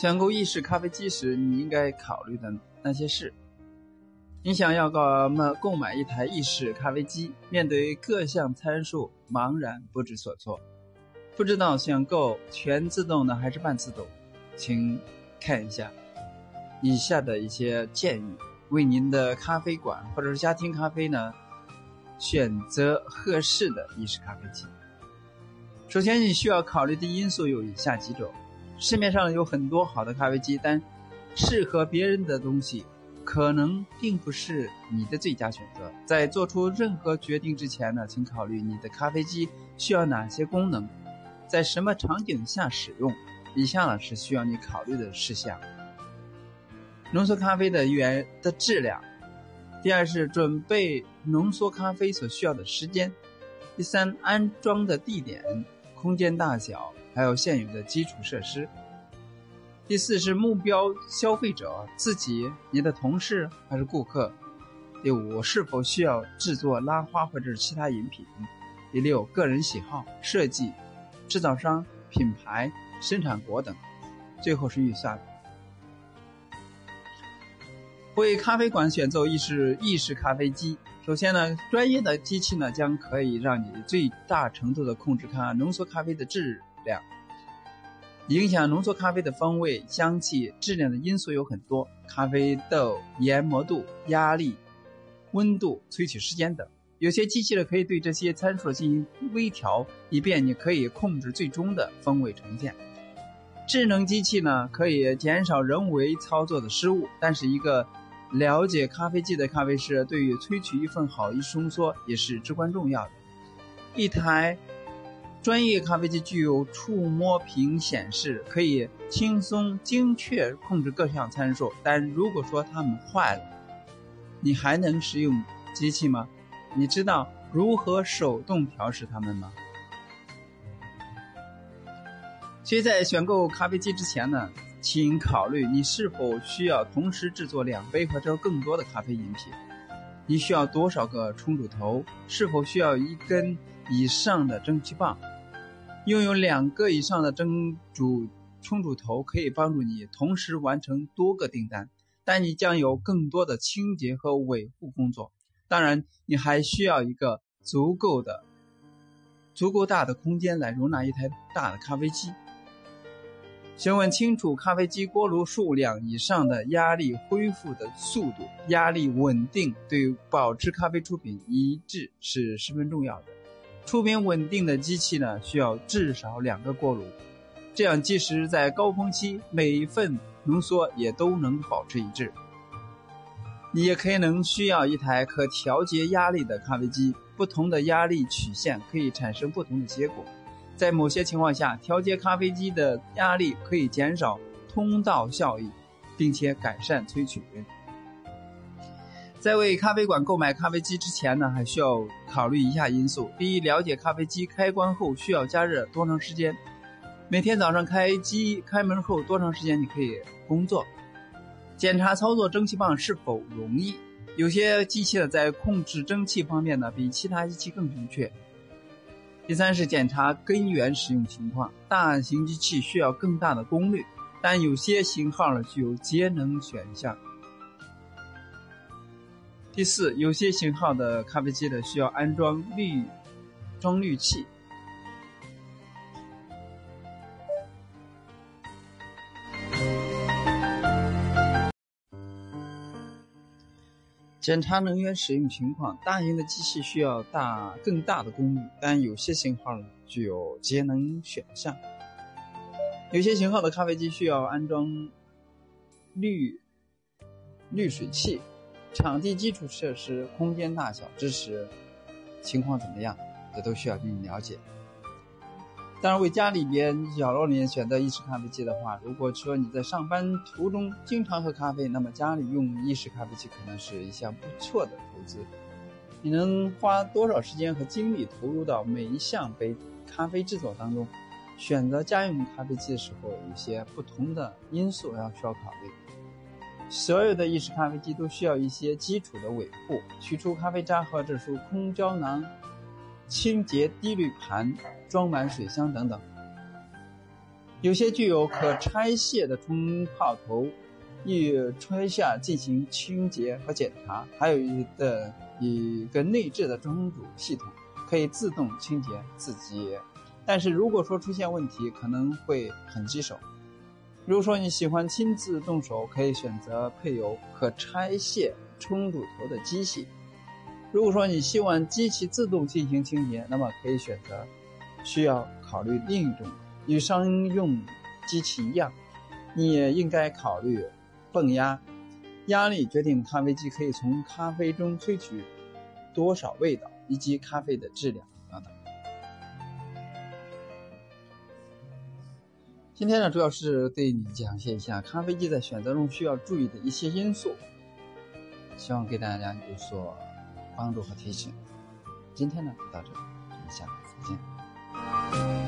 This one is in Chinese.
选购意式咖啡机时，你应该考虑的那些事。你想要购买购买一台意式咖啡机，面对各项参数茫然不知所措，不知道选购全自动的还是半自动，请看一下以下的一些建议，为您的咖啡馆或者是家庭咖啡呢选择合适的意式咖啡机。首先，你需要考虑的因素有以下几种。市面上有很多好的咖啡机，但适合别人的东西可能并不是你的最佳选择。在做出任何决定之前呢，请考虑你的咖啡机需要哪些功能，在什么场景下使用。以下呢是需要你考虑的事项：浓缩咖啡的原的质量；第二是准备浓缩咖啡所需要的时间；第三，安装的地点、空间大小。还有现有的基础设施。第四是目标消费者自己、你的同事还是顾客。第五是否需要制作拉花或者其他饮品。第六个人喜好、设计、制造商、品牌、生产国等。最后是预算。为咖啡馆选择意式意式咖啡机，首先呢，专业的机器呢将可以让你最大程度的控制咖浓缩咖啡的质。量影响浓缩咖啡的风味、香气、质量的因素有很多，咖啡豆研磨度、压力、温度、萃取时间等。有些机器呢可以对这些参数进行微调，以便你可以控制最终的风味呈现。智能机器呢可以减少人为操作的失误，但是一个了解咖啡机的咖啡师对于萃取一份好意式浓缩也是至关重要的。一台。专业咖啡机具有触摸屏显示，可以轻松精确控制各项参数。但如果说它们坏了，你还能使用机器吗？你知道如何手动调试它们吗？所以在选购咖啡机之前呢，请考虑你是否需要同时制作两杯或者更多的咖啡饮品。你需要多少个冲煮头？是否需要一根？以上的蒸汽棒，拥有两个以上的蒸煮冲煮头可以帮助你同时完成多个订单，但你将有更多的清洁和维护工作。当然，你还需要一个足够的、足够大的空间来容纳一台大的咖啡机。询问清楚咖啡机锅炉数量以上的压力恢复的速度，压力稳定对保持咖啡出品一致是十分重要的。出品稳定的机器呢，需要至少两个锅炉，这样即使在高峰期，每一份浓缩也都能保持一致。你也可以能需要一台可调节压力的咖啡机，不同的压力曲线可以产生不同的结果。在某些情况下，调节咖啡机的压力可以减少通道效益，并且改善萃取。在为咖啡馆购买咖啡机之前呢，还需要考虑以下因素：第一，了解咖啡机开关后需要加热多长时间；每天早上开机开门后多长时间你可以工作；检查操作蒸汽棒是否容易。有些机器呢，在控制蒸汽方面呢，比其他机器更准确。第三是检查根源使用情况，大型机器需要更大的功率，但有些型号呢具有节能选项。第四，有些型号的咖啡机呢需要安装滤装滤器。检查能源使用情况，大型的机器需要大更大的功率，但有些型号呢具有节能选项。有些型号的咖啡机需要安装滤滤水器。场地基础设施、空间大小、支持情况怎么样，这都需要进行了解。当然，为家里边角落里面选择意式咖啡机的话，如果说你在上班途中经常喝咖啡，那么家里用意式咖啡机可能是一项不错的投资。你能花多少时间和精力投入到每一项杯咖啡制作当中？选择家用咖啡机的时候，有些不同的因素要需要考虑。所有的意式咖啡机都需要一些基础的维护，取出咖啡渣和这束空胶囊，清洁滴滤盘，装满水箱等等。有些具有可拆卸的冲泡头，易吹下进行清洁和检查；还有一的一个内置的冲煮系统，可以自动清洁自己。但是如果说出现问题，可能会很棘手。如果说你喜欢亲自动手，可以选择配有可拆卸冲煮头的机器；如果说你希望机器自动进行清洁，那么可以选择需要考虑另一种。与商用机器一样，你也应该考虑泵压，压力决定咖啡机可以从咖啡中萃取多少味道以及咖啡的质量等等。今天呢，主要是对你讲解一下咖啡机在选择中需要注意的一些因素，希望给大家有所帮助和提醒。今天呢就到这里我们下次再见。